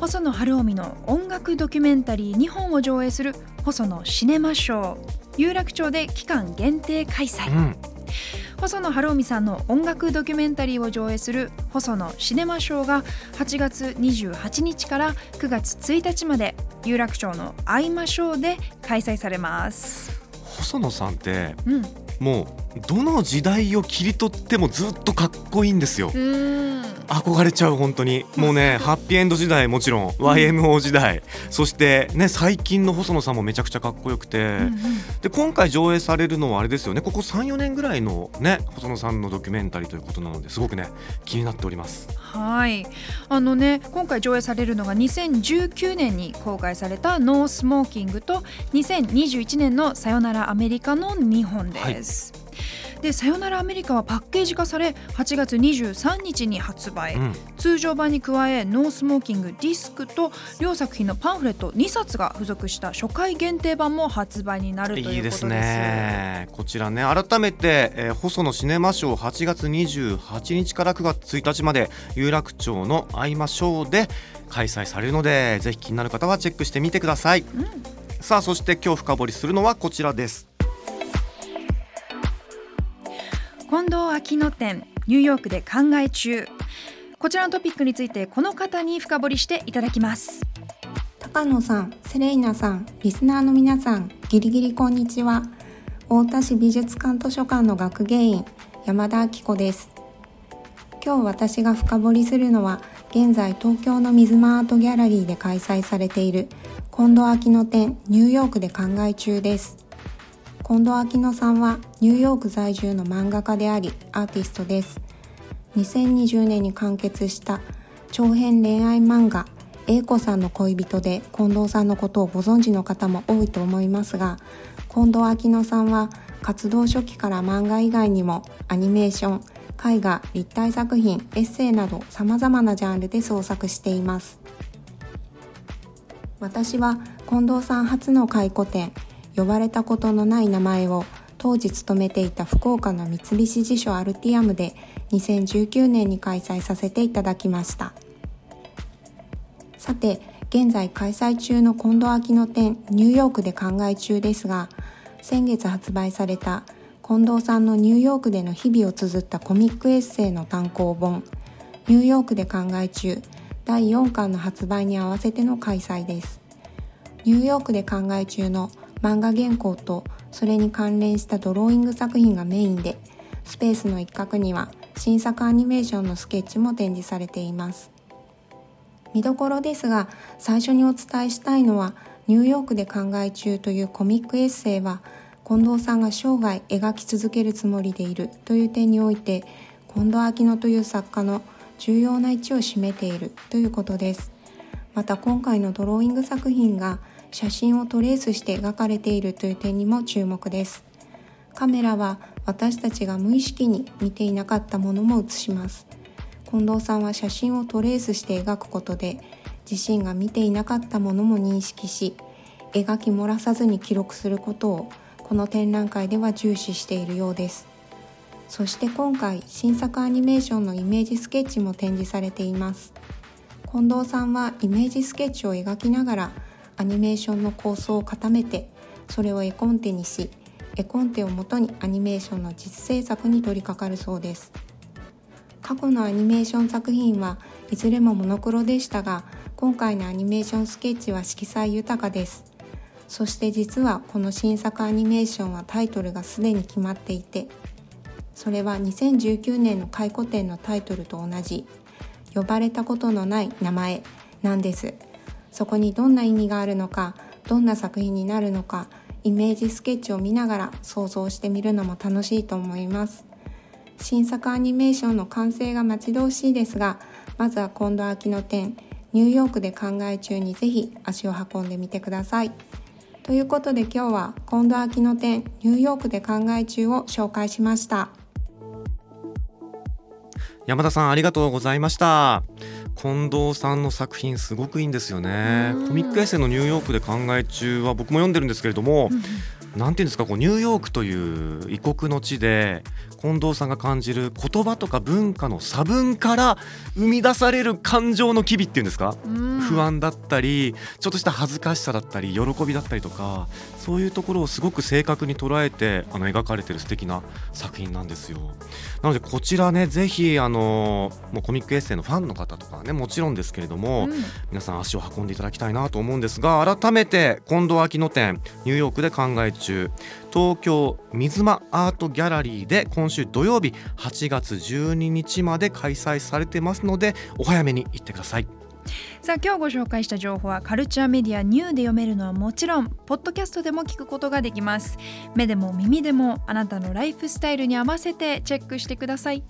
細野晴臣の音楽ドキュメンタリー2本を上映する細野シネマショー有楽町で期間限定開催、うん。細野晴臣さんの音楽ドキュメンタリーを上映する細野シネマショーが8月28日から9月1日まで有楽町のアイマショーで開催されます。細野さんってうん、もうどの時代を切り取ってもずっとかっこいいんですよ憧れちゃう本当に。もうねハッピーエンド時代もちろん。YMO 時代。そしてね最近の細野さんもめちゃくちゃかっこよくて、うんで今回上映されるのはあれですよね。ここ34年ぐらいのね細野さんのドキュメンタリーということなのですごくね気になっております。はい。あのね今回上映されるのが2019年に公開された「ノースモーキング」と2021年の「さよならアメリカ」の2本です。で「さよならアメリカ」はパッケージ化され8月23日に発売、うん。通常版に加え「ノースモーキング」ディスクと両作品のパンフレット2冊が付属した初回限定版も発売になるということです。いいですね。こちらね改めて、えー細野シネマショー8月28日から9月1日まで有楽町のアイマショーで開催されるのでぜひ気になる方はチェックしてみてください、さあそして今日深掘りするのはこちらです近藤秋野店ニューヨークで考え中こちらのトピックについてこの方に深掘りしていただきます高野さん、セレイナさん、リスナーの皆さん、ギリギリこんにちは。太田市美術館図書館の学芸員、山田明子です。今日私が深掘りするのは、現在東京の水間アートギャラリーで開催されている近藤秋野展ニューヨークで考え中です。近藤秋野さんはニューヨーク在住の漫画家でありアーティストです。2020年に完結した長編恋愛漫画「英子さんの恋人」で近藤さんのことをご存知の方も多いと思いますが近藤秋野さんは活動初期から漫画以外にもアニメーション絵画立体作品エッセイなどさまざまなジャンルで創作しています私は近藤さん初の回顧展呼ばれたことのない名前を当時勤めていた福岡の三菱地所アルティアムで2019年に開催させていただきました。さて現在開催中の近藤秋野展ニューヨークで考え中ですが先月発売された近藤さんのニューヨークでの日々を綴ったコミックエッセイの単行本「ニューヨークで考え中」第4巻の発売に合わせての開催です。ニューヨークで考え中の漫画原稿とそれに関連したドローイング作品がメインでスペースの一角には新作アニメーションのスケッチも展示されています。見どころですが最初にお伝えしたいのはニューヨークで考え中というコミックエッセイは近藤さんが生涯描き続けるつもりでいるという点において近藤秋野という作家の重要な位置を占めているということです。また今回のドローイング作品が写真をトレースして描かれているという点にも注目です。カメラは私たちが無意識に見ていなかったものも写します。近藤さんは写真をトレースして描くことで自身が見ていなかったものも認識し描き漏らさずに記録することをこの展覧会では重視しているようです。そして今回新作アニメーションのイメージスケッチも展示されています。近藤さんはイメージスケッチを描きながらアニメーションの構想を固めてそれを絵コンテにし絵コンテをもとにアニメーションの実制作に取り掛かるそうです。過去のアニメーション作品はいずれもモノクロでしたが今回のアニメーションスケッチは色彩豊かです。そして実はこの新作アニメーションはタイトルがすでに決まっていてそれは2019年の回顧展のタイトルと同じ「呼ばれたことのない名前」なんです。そこにどんな意味があるのかどんな作品になるのかイメージスケッチを見ながら想像してみるのも楽しいと思います。新作アニメーションの完成が待ち遠しいですがまずは今度秋の展ニューヨークで考え中にぜひ足を運んでみてください。ということで今日は今度秋の展ニューヨークで考え中を紹介しました。山田さんありがとうございました。近藤さんの作品すごくいいんですよね。コミックエッセイのニューヨークで考え中は僕も読んでるんですけれども、うんなんていうんですかこうニューヨークという異国の地で近藤さんが感じる言葉とか文化の差分から生み出される感情の機微っていうんですか、不安だったりちょっとした恥ずかしさだったり喜びだったりとかそういうところをすごく正確に捉えてあの描かれてる素敵な作品なんですよ。なのでこちらねぜひあのもうコミックエッセイのファンの方とかねもちろんですけれども、うん、皆さん足を運んでいただきたいなと思うんですが改めて近藤秋野店ニューヨークで考え中。東京水間アートギャラリーで今週土曜日8月12日まで開催されてますのでお早めに行ってください。さあ今日ご紹介した情報はカルチャーメディアニューで読めるのはもちろんポッドキャストでも聞くことができます。目でも耳でもあなたのライフスタイルに合わせてチェックしてください